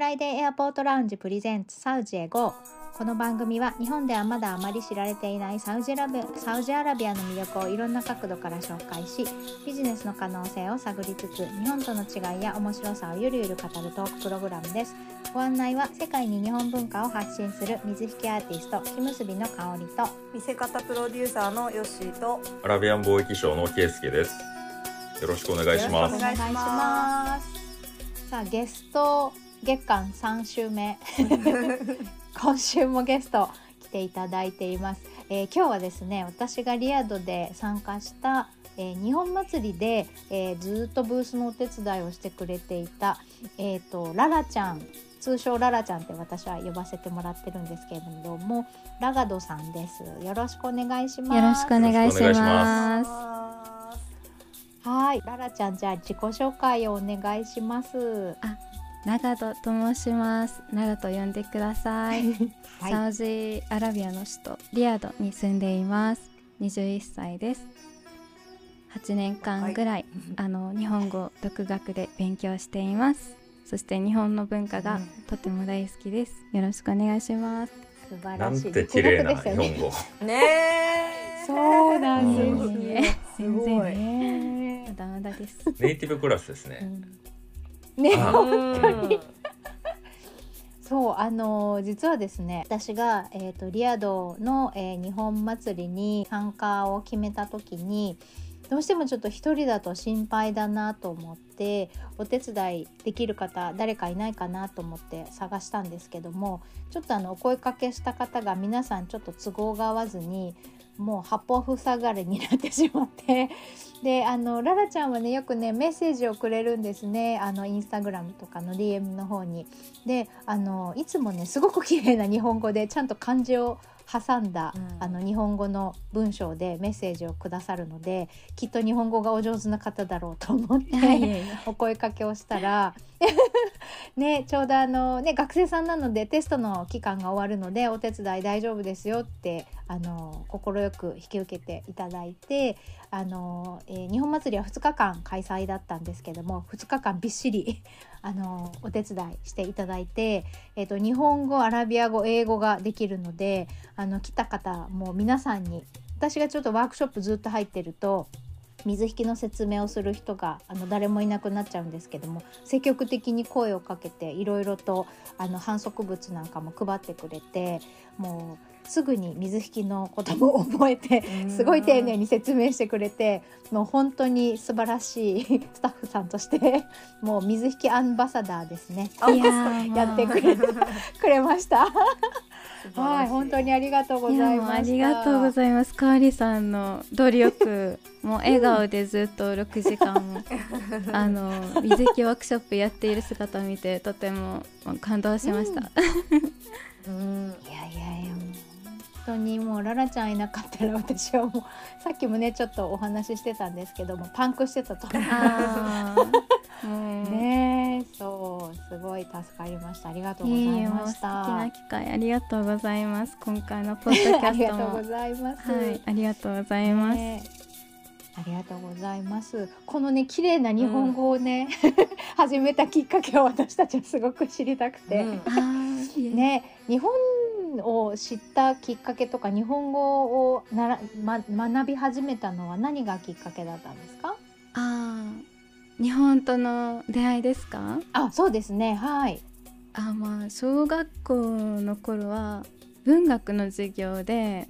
フライデーエアポートラウンジプレゼンツサウジへ GO この番組は日本ではまだあまり知られていないサウジアラビアサウジアラビアの魅力をいろんな角度から紹介しビジネスの可能性を探りつつ日本との違いや面白さをゆるゆる語るトークプログラムですご案内は世界に日本文化を発信する水引アーティスト木結びの香りと見せ方プロデューサーのヨッシーとアラビアン貿易商のケイスケです。よろしくお願いします。よろしくお願いしますさあゲスト月間3週目。今週もゲスト来ていただいています、えー今日はですね私がリアドで参加した、えー日本祭りで、えーずっとブースのお手伝いをしてくれていた、えー、とララちゃん通称ララちゃんって私は呼ばせてもらってるんですけれどもラガドさんです。よろしくお願いします。よろしくお願いしま。ます。はい。ララちゃんじゃあ自己紹介をお願いします長戸と申します。長と呼んでください。はいサウジアラビアの首都リヤドに住んでいます。21歳です。8年間ぐらい、あの日本語独学で勉強しています。そして日本の文化がうんとても大好きです。よろしくお願いします。素晴なんらしいて綺麗な日本語。ねえそうなんですうんね。すごいねまだまだです。ネイティブクラスですね。ね、あうん。そうあの実はですね私が、えー、とリアドの、えー日本祭りに参加を決めた時にどうしてもちょっと一人だと心配だなと思ってお手伝いできる方誰かいないかなと思って探したんですけどもちょっとあのお声かけした方が皆さんちょっと都合が合わずにもう八方塞がれになってしまって。であのララちゃんはねよくねメッセージをくれるんですね。あのインスタグラムとかの DM の方に。であのいつもねすごく綺麗な日本語でちゃんと漢字を挟んだ、うん。あの日本語の文章でメッセージをくださるのできっと日本語がお上手な方だろうと思って、お声かけをしたらねちょうどあのね学生さんなのでテストの期間が終わるのでお手伝い大丈夫ですよって快く引き受けていただいてあの、えー日本祭りは2日間開催だったんですけども2日間びっしり あのお手伝いしていただいて、えー、と日本語アラビア語英語ができるのであの来た方も皆さんに私がちょっとワークショップずっと入ってると水引の説明をする人があの誰もいなくなっちゃうんですけども積極的に声をかけていろいろとあの反則物なんかも配ってくれてもうすぐに水引きのことも覚えてすごい丁寧に説明してくれてもう本当に素晴らしい スタッフさんとしてもう水引きアンバサダーですねやってくれくれました。はい、本当にありがとうごいざいました。やもうありがとうございます。かおりさんの努力、もう笑顔でずっと6時間もあの水木ワークショップやっている姿を見てとてもまあ感動しました。うん いやいやいやもう本当にもうララちゃんいなかったら私はもうさっきもねちょっとお話ししてたんですけどもパンクしてたと思う。あーも うねえそうすごい助かりましたありがとうございました。な機会ありがとうございます。今回のポッドキャストもがとうございます。はいありがとうございます。ねありがとうございます。このね綺麗な日本語をね、始めたきっかけを私たちはすごく知りたくて、うんね日本を知ったきっかけとか日本語をなら、ま、学び始めたのは何がきっかけだったんですか？あー日本との出会いですか？あ、そうですね。はい。あまあ小学校の頃は文学の授業で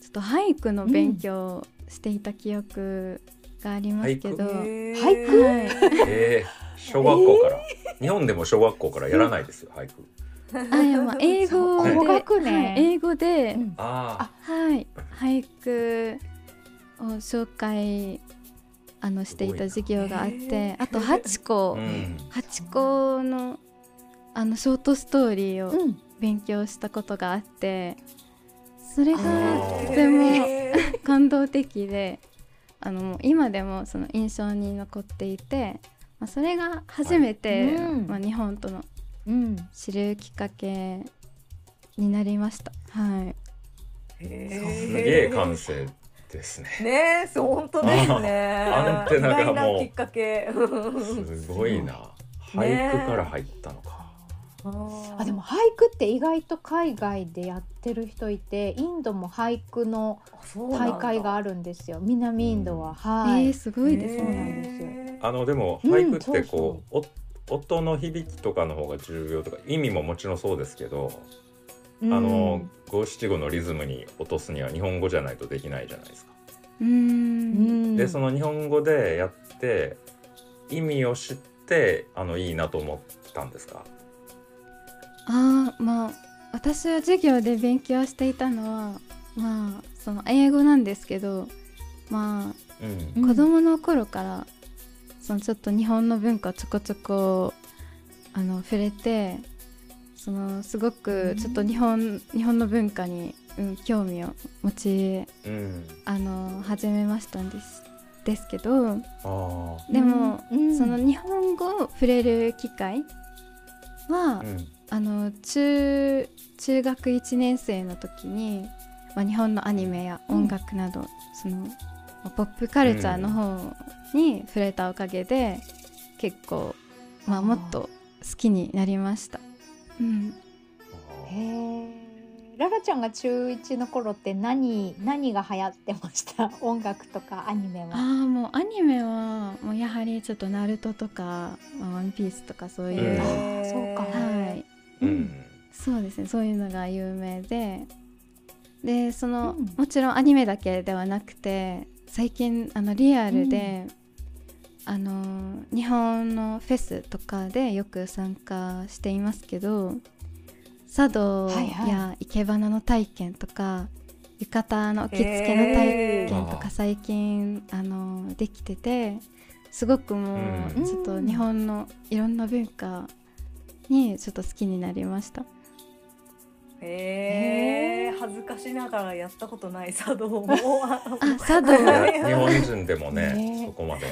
ちょっと俳句の勉強をしていた記憶がありますけど、俳へー俳句？はい、えー、小学校から、日本でも小学校からやらないですよ、俳句。あいやまあ 英語で、語学ねはい英語で、うん。あはい俳句を紹介あのしていた授業があってあと八個。八個のあのショートストーリーをうん。勉強したことがあってそれがとても 感動的であのもう今でもその印象に残っていて、まあ、それが初めて、はいうん。まあ、日本とのうん。知るきっかけになりました。はい、すげえ感性ですね。ねえそう本当ですね。アンテナがもうきっかけ。すごいな。俳句から入ったのか。あでも俳句って意外と海外でやってる人いてインドも俳句の大会があるるんですよ。南インドは、うん。はい、えー、すごいですそうなんね。ですよ。あのでもうん俳句ってこう、お音の響きとかの方が重要とか意味ももちろんそうですけど、うん。あの五七五のリズムに落とすには日本語じゃないとできないじゃないですか。うん。んでその日本語でやって意味を知ってあのいいなと思ったんですか？ああまあ私は授業で勉強していたのはまあその英語なんですけどまあうんうん。子供の頃からそのちょっと日本の文化をちょこちょこあの触れてそのすごくちょっと日本,、日本の文化に、うん、興味を持ちうん。あの始めましたんです。ですけどでも、うんその日本語を触れる機会は、うん。あの中中学1年生の時に、まあ、日本のアニメや音楽など、そのまあポップカルチャーの方に触れたおかげで、結構、まあ、もっと好きになりました。うん、へえララちゃんが中1の頃って何何が流行ってました？音楽とかアニメあは。あもうアニメはもうやはりちょっと「ナルトとか「まあワンピースとかそういう、うん。あーそうか。はい。うん。そうですね。そういうのが有名で。でその、うん。もちろんアニメだけではなくて最近あのリアルで、あの日本のフェスとかでよく参加していますけど茶道はいはい。や生け花の体験とか、浴衣の着付けの体験とか最近あのできててすごくもううん。ちょっと日本のいろんな文化にちょっと好きになりました。へえ恥ずかしながらやったことない茶道も。道。日本人でもねね。そこまで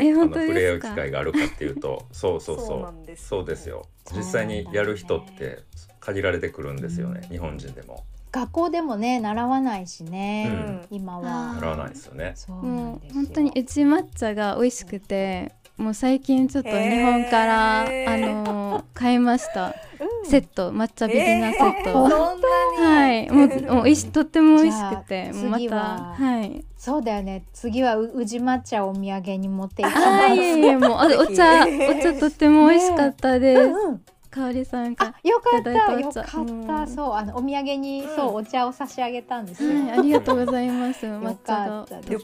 えあの本当触れ合う機会があるかっていうとそうそうそう。そうですそうですよ。実際にやる人って限られてくるんですよね、日本人でも。学校でもね習わないしね、うん。今あはー。習わないですよね。そうなもうんですよ。本当にうち抹茶が美味しくてもう最近ちょっと日本から、あのー買いました、うんセット抹茶ビギナーセット、そんなに。はい。もうもうおいしとっても美味しくてまた次は。はい。そうだよね。次はう宇治抹茶をお土産に持っていきあます。ーいえいえもうあお茶お茶とっても美味しかったです、うんうん。かおりさんがあよかっいたよかった、うん。そうあのお土産に、そうお茶を差し上げたんですよ、はい、ありがとうございます。抹よ茶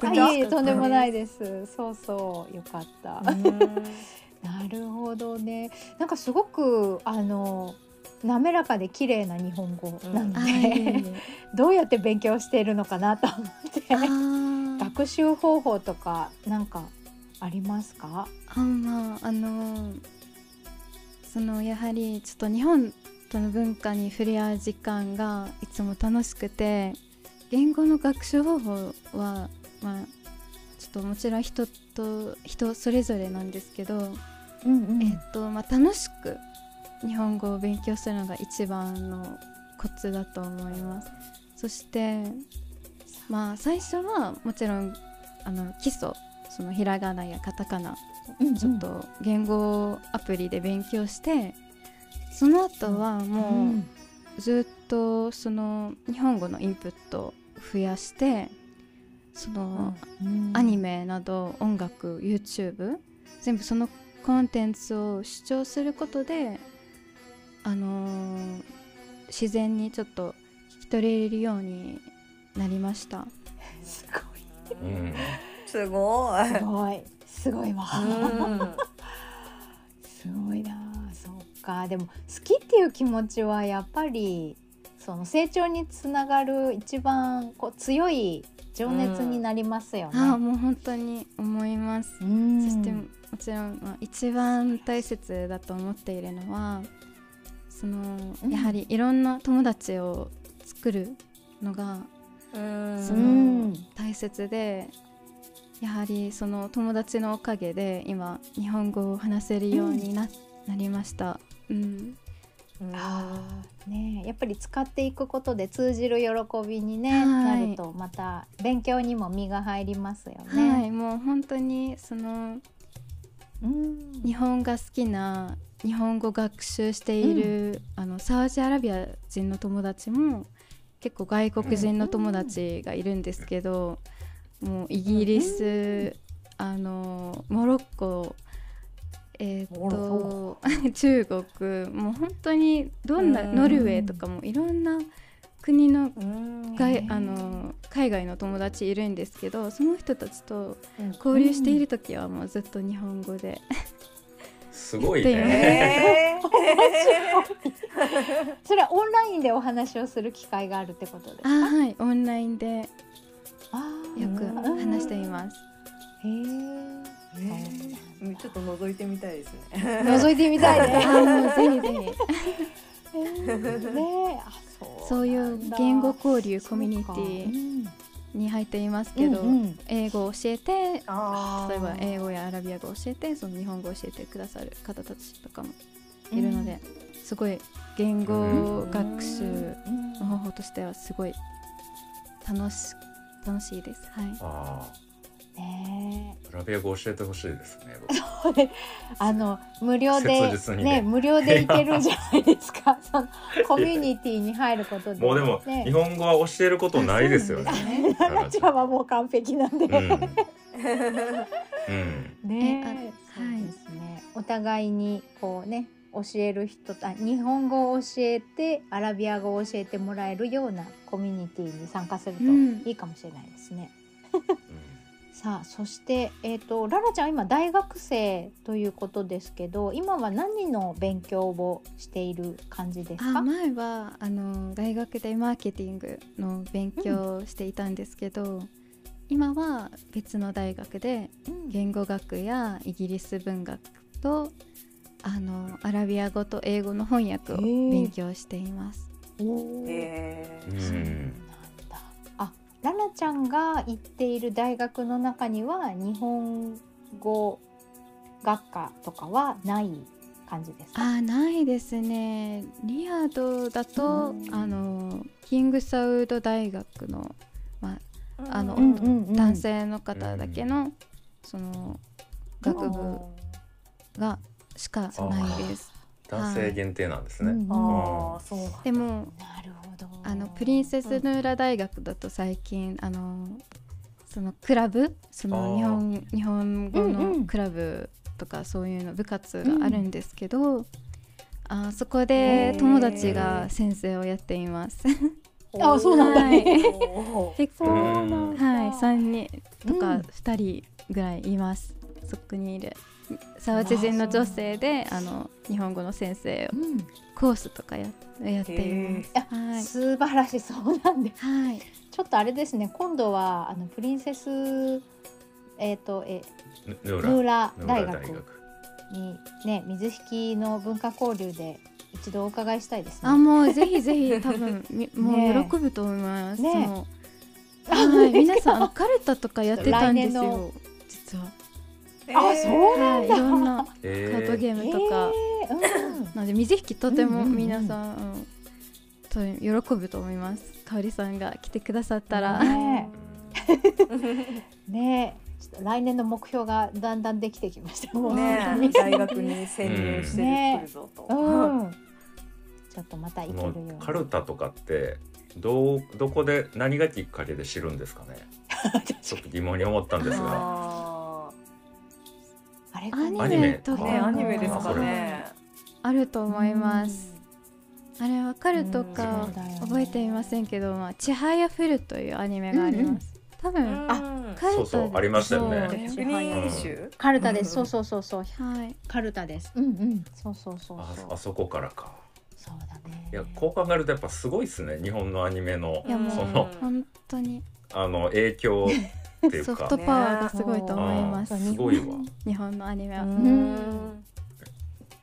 か？がいえとんでもないです。そうそうよかった。うん。なるほどね。なんかすごくあの滑らかで綺麗な日本語なので、え どうやって勉強しているのかなと思って。学習方法とかなんかありますか？あまああのそのやはりちょっと日本との文化に触れ合う時間がいつも楽しくて言語の学習方法はまあちょっともちろん人と人それぞれなんですけど、うんうえっとまあ、楽しく日本語を勉強するのが一番のコツだと思います。そしてまあ最初はもちろんあの基礎そのひらがなやカタカナうんちょっと言語アプリで勉強してその後はうもんうずっとその日本語のインプットを増やしてそのうんアニメなど音楽 YouTube 全部そのコンテンツを視聴することであのー自然にちょっと聞き取れるようになりました。すうんすごいごいすごいすごいわ。うんすごいなあそうかでも好きっていう気持ちはやっぱりその成長につながる一番こう強い情熱になりますよね。ああもう本当に思います。うんそしてもちろん、まあ、一番大切だと思っているのはその、うん。やはりいろんな友達を作るのがうん。そうのん大切でやはりその友達のおかげで今日本語を話せるようにな,、なりました。うん、うん。あーねえ。やっぱり使っていくことで通じる喜びに、ねはい。なるとまた勉強にも身が入りますよはね。い。もう本当にそのうん。日本が好きな日本語学習している、あのサウジアラビア人の友達も結構外国人の友達がいるんですけど、もうイギリス、あのモロッコえー、と 中国もう本当にどんなノルウェーとかもいろんな国の外あの海外の友達いるんですけどその人たちと交流している時はもうずっと日本語で、すごいね。えー それはオンラインでお話をする機会があるってことですか？あはい。オンラインでよく話しています。へー。うんちょっと覗いてみたいですね。覗いてみたいね。あもうぜひぜひ。えー。ねあそうそういう言語交流コミュニティ。かに入っていますけど、うんうん。英語を教えてあ例えば英語やアラビア語を教えてその日本語を教えてくださる方たちとかもいるので、すごい言語学習うん。の方法としてはすごい楽し楽しいです。はい。あねあ、アラビア語教えてほしいですね。あの無料でねね無料で行けるじゃないですか。そのコミュニティに入ることで。もうでも、ね日本語は教えることないですよね。ね。タラちゃんはもう完璧なんで。うん。うん。ねそうですね。お互いにこうね教える人あ日本語を教えてアラビア語を教えてもらえるようなコミュニティに参加するとうんいいかもしれないですね。うんさあそして、えー、とララちゃんは今大学生ということですけど今は何の勉強をしている感じですか？あ前はあの大学でマーケティングの勉強をしていたんですけど、今は別の大学でうん言語学やイギリス文学とあのアラビア語と英語の翻訳を勉強しています。おーえうそうなんん。だあララちゃんが行っている大学の中には日本語学科とかはない感じですか？あないですね。リヤドだと、うん。あのキングサウド大学の、まあ、あのうんうんうん。男性の方だけの、その学部がしかないです。男性限定なんですね。ああ、そう。でもなるほどあのプリンセスヌーラ大学だと最近あのそのクラブその日本日本語うんうん。のクラブとかそういうの部活があるんですけど、あそこで友達が先生をやっています。あそうなんだ。はい。結構はい。3人とかうん2人ぐらいいます、そこにいるサウジ人の女性であの日本語の先生をうん。コースとかややっています。あはい。素晴らしいそうなんで。すはい、ちょっとあれですね。今度はあのプリンセスえっ、とえヌヌー。ラ。大学。にね水引の文化交流で一度お伺いしたいですね。あもうぜひぜひ多分 みもねう喜ぶと思います。ねはい皆さんカルタとかやってたんですよ。実は。あそうはい、いろんなカえー。ドゲームとか。えーうん。なので水引とてもうんうんうん。皆さん、うんと喜ぶと思います。かおりさんが来てくださったら、ね ねちょっと来年の目標がだんだんできてきました。ね大学に潜入してくるぞと。うん。ちょっとまた行こけるようカルタとかってどうどこで何がきっかけで知るんですかね。ちょっと疑問に思ったんですが。れアニメとかね、アニメですかね。あると思います。あれわかるとうん。か覚えていませんけど、まあ、ちはやふるというアニメがあります。多分、あ、カルタそうそうありましたよね。カルタです、うん。そうそうそうそう。はい。カルタです。うんうん。そうそうそうあそう。あそこからか。そうだね。いやこう考えるとやっぱすごいですね。日本のアニメのいやもう。その本当に。あの影響 っていうかソフトパワーがすごいと思います。すごいわ。日本のアニメは。うん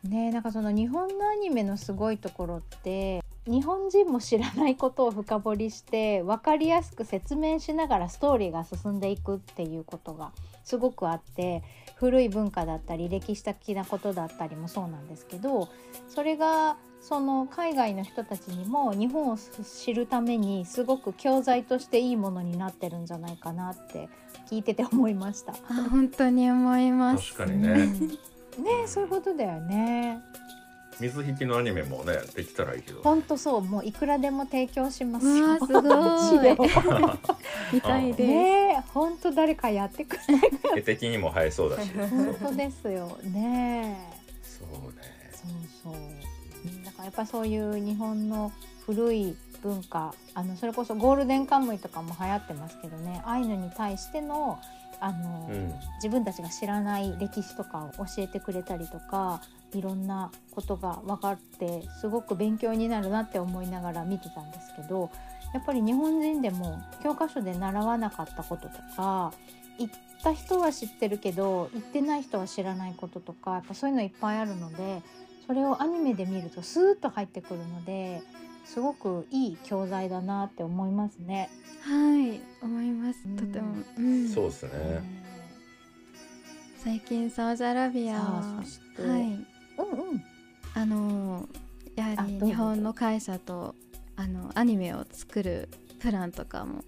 ねなんかその日本のアニメのすごいところって日本人も知らないことを深掘りして分かりやすく説明しながらストーリーが進んでいくっていうことがすごくあって古い文化だったり歴史的なことだったりもそうなんですけどそれがその海外の人たちにも日本を知るためにすごく教材としていいものになってるんじゃないかなって聞いてて思いました。あ本当に思います。確かにね。ねそういうことだよね。水引のアニメもねできたらいいけど。本当そうもういくらでも提供しますよ。すごい。み たいです、ねえ本当誰かやってくれない絵的にも映えそうだし。本当ですよ。ね。そうね。そうそうやっぱりそういう日本の古い文化あのそれこそゴールデンカムイとかも流行ってますけどねアイヌに対してのあの、うん。自分たちが知らない歴史とかを教えてくれたりとかいろんなことが分かってすごく勉強になるなって思いながら見てたんですけどやっぱり日本人でも教科書で習わなかったこととか行った人は知ってるけど行ってない人は知らないこととかやっぱそういうのいっぱいあるのでそれをアニメで見るとスーッと入ってくるのですごくいい教材だなって思いますね。はい思います。うん。とても、うん。そうですね。最近サウジアラビア。さはあそしてはい。うんうん。あのやはり日本の会社とあのアニメを作るプランとかも。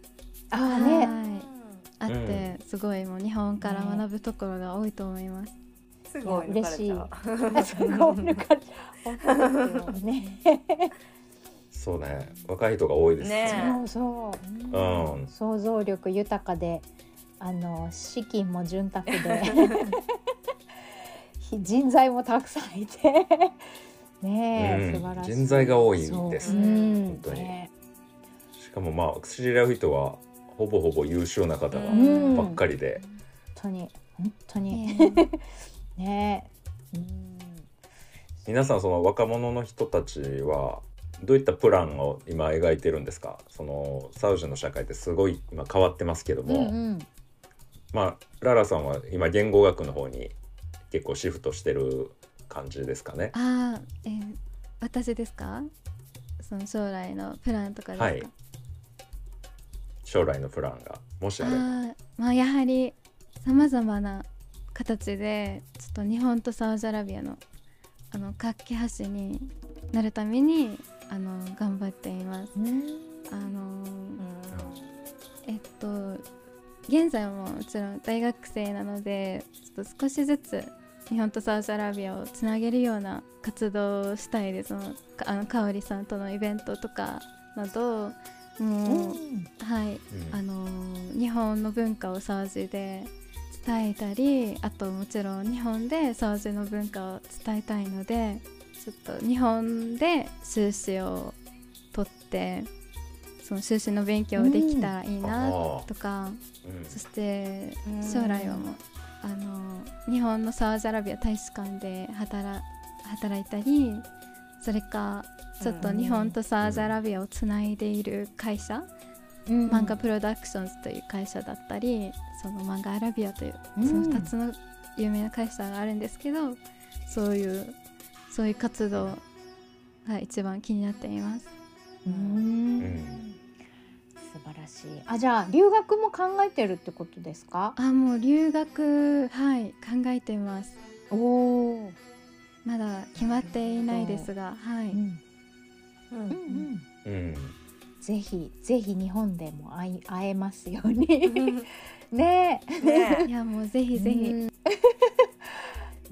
ああね。はい。あって、すごいもう日本から学ぶところが多いと思います。すごいいしい抜かれちゃう。すごい抜かれ本当ですよね。そうね。若い人が多いですね。そうそう、うん。想像力豊かであの資金も潤沢で。人材もたくさんいて。ねえ、うん。素晴らしい。人材が多いですね。う。ん。本当に。ねしかもまあ知り合う人はほぼほぼ優秀な方ばっかりで、本当に。本当に ねうん皆さんその若者の人たちはどういったプランを今描いてるんですか？そのサウジの社会ってすごい今変わってますけどうんも、うんまあララさんは今言語学の方に結構シフトしてる感じですかね？ああ、えー私ですか？その将来のプランとかですか？はい将来のプランがもしあれば。まあやはりさまざまな形でちょっと日本とサウジアラビアのあの架け橋になるためにあの頑張っています。うん。あのえっと現在ももちろん大学生なのでちょっと少しずつ日本とサウジアラビアをつなげるような活動をしたいです。そのかあのかおりさんとのイベントとかなどもう、はい。うん。あの日本の文化をサウジで伝えたりあともちろん日本でサウジの文化を伝えたいのでちょっと日本で修士を取ってその修士の勉強できたらいいなあとか、うん。そしてうん。将来はもうあの日本のサウジアラビア大使館で働働いたりそれかちょっと日本とサウジアラビアをつないでいる会社、うん漫画プロダクションズという会社だったりその漫画アラビアといううん。その2つの有名な会社があるんですけど、そういうそういう活動が一番気になっています。うん。うん。素晴らしい。あじゃあ留学も考えてるってことですか？あもう留学はい考えてます。おお、まだ決まっていないですが、はい。うんうん。うんうん、うんぜひぜひ日本でも会えますように。ねえね。いやもうぜひぜひ、うん。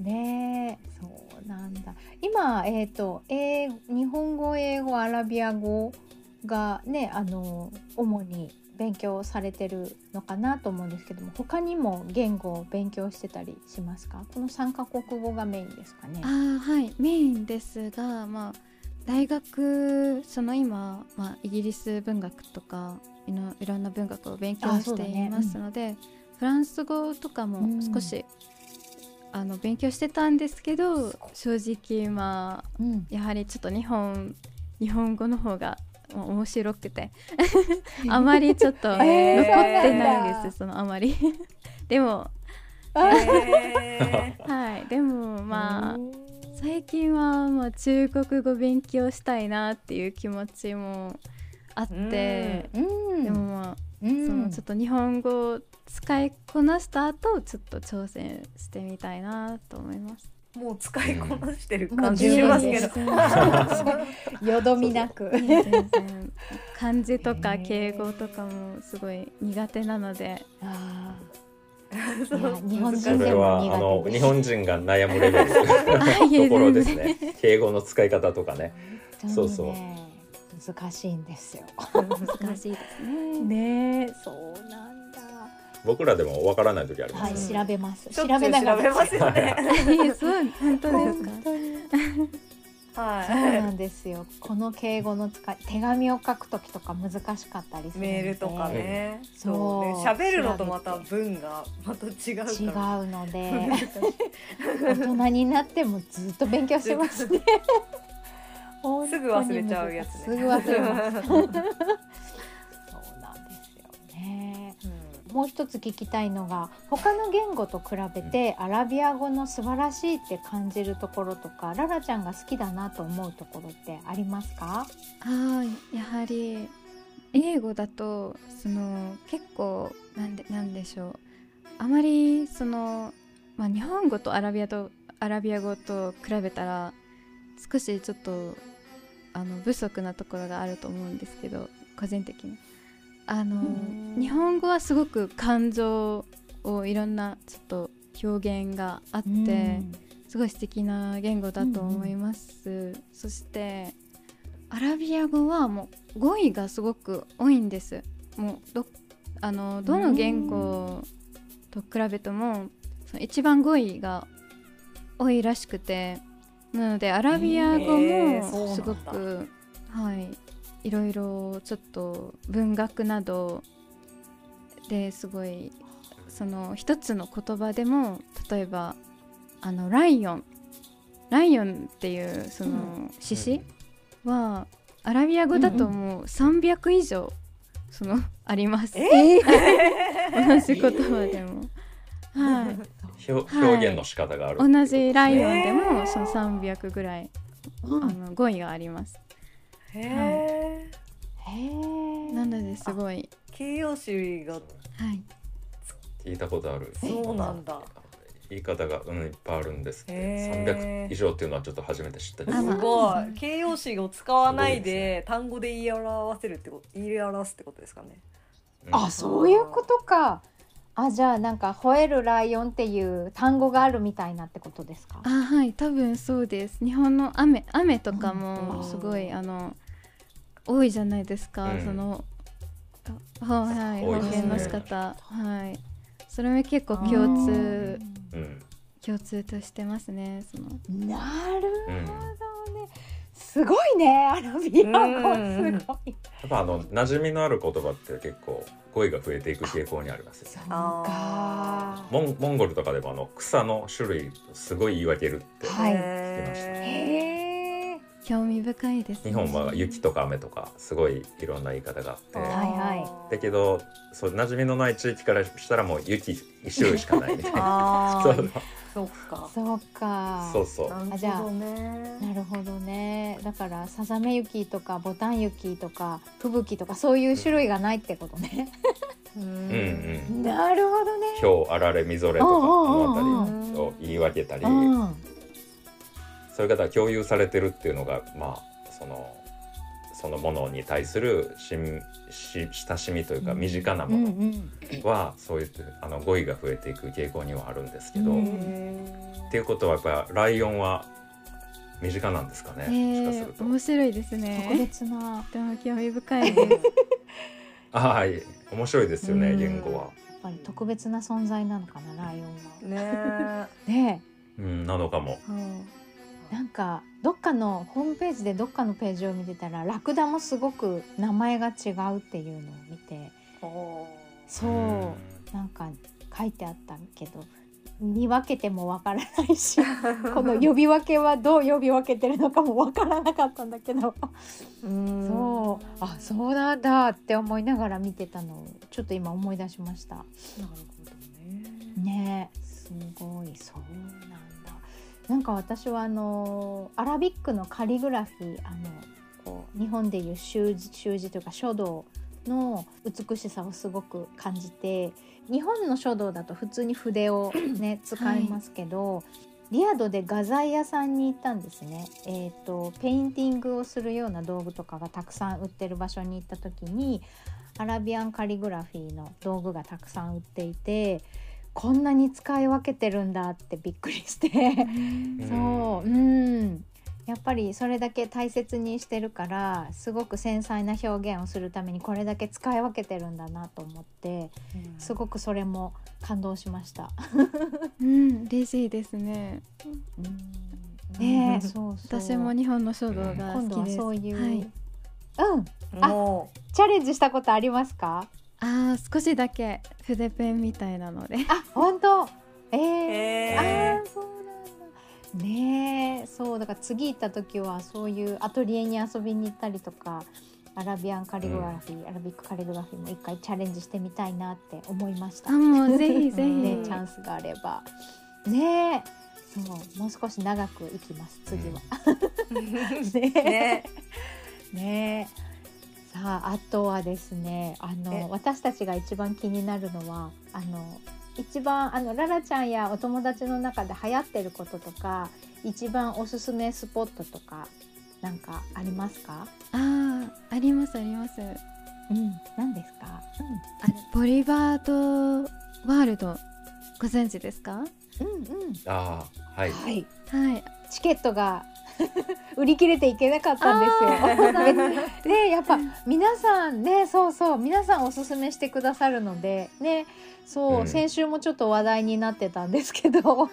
ね。えそうなんだ。今えっ、と英日本語英語アラビア語がねあの主に勉強されてるのかなと思うんですけども他にも言語を勉強してたりしますか？この3カ国語がメインですかね？あーはい。メインですがまあ大学その今、まあ、イギリス文学とかいろいろんな文学を勉強していますので、フランス語とかもうん。少し、あの勉強してたんですけど正直まあうん。やはりちょっと日本日本語の方が面白くて あまりちょっと 残っえーてないです、そのあまり。でもえはいでもまあ最近はまあ中国語勉強したいなっていう気持ちもあって、うん。でもまあ、うんそのちょっと日本語を使いこなした後ちょっと挑戦してみたいなと思います。ーもう使いこなしてる感じしますけど。よどみなく。漢字とか敬語とかもすごい苦手なので。あそういや 日本人それでもはあの日本人が悩むレベル。ところですね。敬語の使い方とかね。本当にそうね難しいんですよ。難しいですね。ね。えそうなんだ。僕らでもわからない時ありまはいす、調べます。調べながら。調べますよね。えそう本当ですか本。当にそうはなんですよ。この敬語の使い手紙を書くときとか難しかったりすい。るメールとかね。そうね。喋るのとまた文がまた違う。違うので 大人になってもずっと勉強してますね。すぐ忘れちゃうやつねすぐ忘れます。もう一つ聞きたいのが他の言語と比べてアラビア語の素晴らしいって感じるところとかララちゃんが好きだなと思うところってありますか？はいやはり英語だとその結構なんでなんでしょう。あまりそのまあ日本語とアラビアとアラビア語と比べたら少しちょっとあの不足なところがあると思うんですけど個人的にあのうん日本語はすごく感情をいろんなちょっと表現があって、うん。すごい素敵な言語だと思います、そしてアラビア語はもう語彙がすごく多いんです。もうどあのどの言語と比べてもその一番語彙が多いらしくて。なのでアラビア語もすごく、はいいろいろちょっと文学などですごいその一つの言葉でも例えばあのライオンライオンっていうその獅子はアラビア語だともう300以上その あります。え 同じ言葉でも。はい。表はい表現の仕方があるってい同じライオンでへもーその300ぐらいうんあの語彙があります。へえ。へえ。なのですごい。形容詞が。はい。聞いたことある。そうなんだ。言い方がうんいっぱいあるんですって。へー。300以上っていうのはちょっと初めて知ったすごい。形容詞を使わないで単語で言い表せるってこと言い表すってことですかね。うん。あ、そういうことか。あ、じゃあなんか吠えるライオンっていう単語があるみたいなってことですか？あ。はい多分そうです。日本の雨雨とかうん。もすごいあの多いじゃないですか、うん。そのあはい多いですね。方言の仕方。はい。それも結構共通うん。共通としてますねその。なるうんほどね。すごいね、アラビアすごい。やっぱあの馴染みのある言葉って結構語彙が増えていく傾向にありますよね。そうか。モンモンゴルとかでもあの草の種類すごい言い分けるってはい。へへえ。興味深いです、ね、日本は雪とか雨とかすごいいろんな言い方があってーはいはいだけどそう馴染みのない地域からしたらもう雪一種類しかないみたいなあそーうか。そうか。そうそうなるあじゃあほどね。なるほどね。だからさざめ雪とかボタン雪とか吹雪とかそういう種類がないってことね。ううんうんん。なるほどね。今日あられみぞれとかあうんうんうんのうん辺りを言い分けたりうん。そういう方は共有されてるっていうのがまあそのそのものに対するしんし親しみというか身近なうんもうん。のはそういうあの語彙が増えていく傾向にはあるんですけど、うんっていうことはやっぱりライオンは身近なんですかね、えー、。面白いです特ね別な。とても興味深いですあはい面白いですよねうん言語は。やっぱり特別な存在なのかなライオンは。ねねうんなのかも。え。なんかどっかのホームページでどっかのページを見てたらラクダもすごく名前が違うっていうのを見てそううんなんか書いてあったけど見分けてもわからないしこの呼び分けはどう呼び分けてるのかもわからなかったんだけどうんそうあそうなんだって思いながら見てたのをちょっと今思い出しました。なるほどね。ねえすごいそうなんか私はあの Arabic のカリグラフィーあのこう日本でいう習字習字というか書道の美しさをすごく感じて日本の書道だと普通に筆をね 使いますけど、リヤドで画材屋さんに行ったんですね、えー、とペインティングをするような道具とかがたくさん売ってる場所に行った時にアラビアンカリグラフィーの道具がたくさん売っていてこんなに使い分けてるんだってびっくりして。そう。うん。やっぱりそれだけ大切にしてるからすごく繊細な表現をするためにこれだけ使い分けてるんだなと思ってすごくそれも感動しました。うん嬉しいですね。ねえそうそう。私も日本の書道が今度は好きです。そういう、はい。うん。あもチャレンジしたことありますか？あー少しだけ筆ペンみたいなので。あ本当？えー、えー。そうなんだ。ねえそうだから次行った時はそういうアトリエに遊びに行ったりとかアラビアンカリグラフィー、アラビックカリグラフィーも一回チャレンジしてみたいなって思いました。あもうぜひぜひ、ねチャンスがあれば。ねえそうもう少し長く行きます次は、ねえ。ねねえさああとはですねあえの私たちが一番気になるのはあの一番あのララちゃんやお友達の中で流行ってることとか一番おすすめスポットとかなんかありますか？あーありますありますうん、何ですか？あボリバードワールドご存知ですか？うん、うん、うん。ああはい、はい。はいチケットが 売り切れていけなかったんですよ。ねやっぱ皆さんねそうそう皆さんおすすめしてくださるのでねそう、うん。先週もちょっと話題になってたんですけど。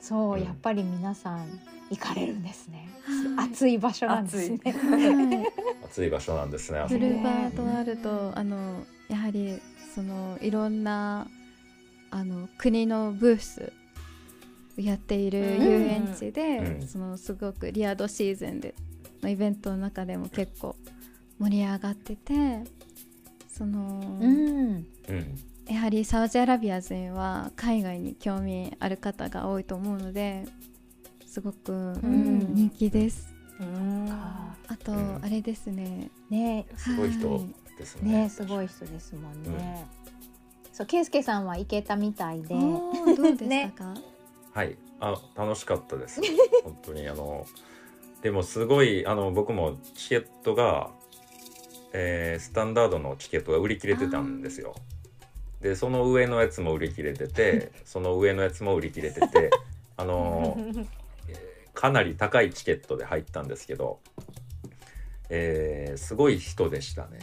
そう、うん。やっぱり皆さん行かれるんですね。はい。暑い場所なんですね。はい。暑い場所なんですねブこ。ルーバードワールドあのやはりそのいろんなあの国のブースをやっているうん。遊園地で、うん。そのすごくリアドシーズンでのイベントの中でも結構盛り上がっててその、うん、うんやはりサウジアラビア人は海外に興味ある方が多いと思うのですごく、うん。人気です。うん。かあと、うん。あれですね。ね。すごい人はい。ですね。ねすごい人ですもんね。そうケイスケさんは行けたみたいで。どうでしたか、はい。あ楽しかったです。本当にあのでもすごいあの僕もチケットが、えースタンダードのチケットが売り切れてたんですよ。でその上のやつも売り切れてて その上のやつも売り切れててあの えーかなり高いチケットで入ったんですけど、えーすごい人でしたね。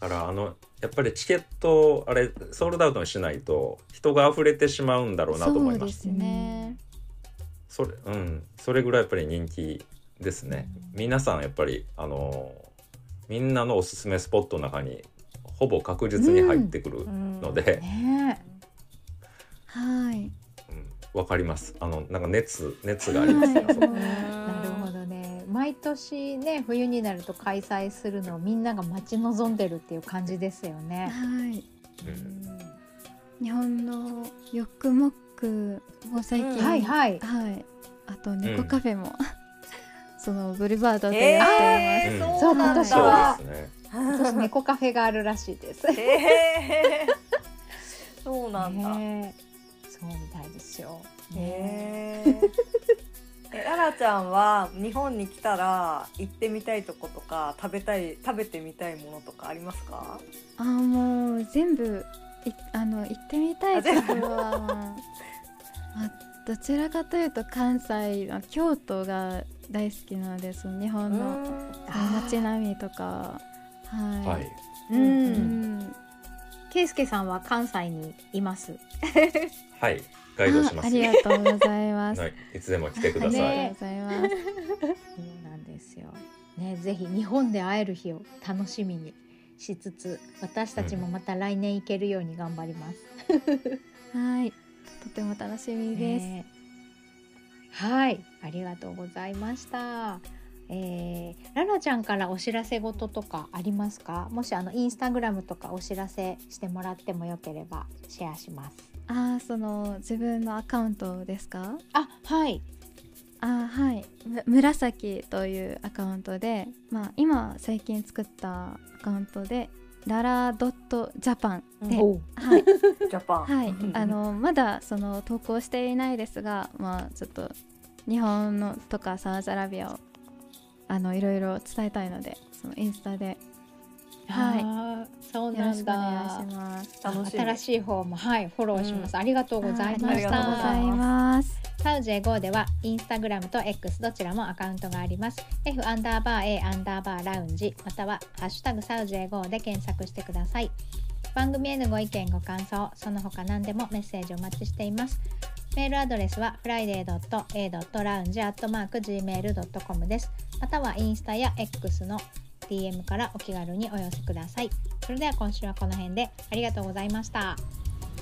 だからあのやっぱりチケットあれソールドアウトにしないと人が溢れてしまうんだろうなと思いましたそうですね。それうん。それぐらいやっぱり人気ですね。皆さんやっぱりあのみんなのおすすめスポットの中にほぼ確実に入ってくるので、ねはい。うん。わかります。あのなんか熱熱がありますね毎年ね冬になると開催するのをみんなが待ち望んでるっていう感じですよね。はい。うん日本のヨックモックも最近、うんはいはい。はい。あと猫うんカフェも、そのブルーバードでやっています。うんそう今年はそうですね今年猫カフェがあるらしいです。へえそうなんだ。ねそうみたいですよ。へえ。え、ララちゃんは日本に来たら行ってみたいとことか食べたい食べてみたいものとかありますか？あーもう全部いあの行ってみたいところは、まあ、どちらかというと関西の京都が大好きなのでその日本の街並みとか。はい、はい、う。うん。ん、ケイスケさんは関西にいます？はい、ガイドしますあありがとうございます。はい、いつでも来てください、ねありがとうございます。そうなんですよ。ね、ぜひ日本で会える日を楽しみにしつつ、私たちもまた来年行けるように頑張ります。はい、とても楽しみです。ねはい、ありがとうございました。えー、ララちゃんからお知らせ事とかありますか？もしあのインスタグラムとかお知らせしてもらってもよければシェアしますああ、その自分のアカウントですか？あはい。あーはい、む紫というアカウントで、まあ今最近作ったアカウントでララドットジャパンで、おはい。ジャパン。はい、あのまだその投稿していないですが、まあちょっと日本のとかサウジアラビアをあのいろいろ伝えたいので、そのインスタではい。そうなんだ。お願いします。楽しみ新しい方もはいフォローします、ありがとうございまありがしたとうございます。サウジエゴではインスタグラムと X どちらもアカウントがあります。F アンダーバー A アンダーバーラウンジまたはハッシュタグサウジエゴで検索してください。番組へのご意見ご感想その他何でもメッセージお待ちしています。メールアドレスは friday.a.lounge.gmail.com です。またはインスタや X の DM からお気軽にお寄せください。それでは今週はこの辺でありがとうございました。あ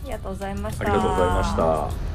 りがとうございました。ありがとうございました。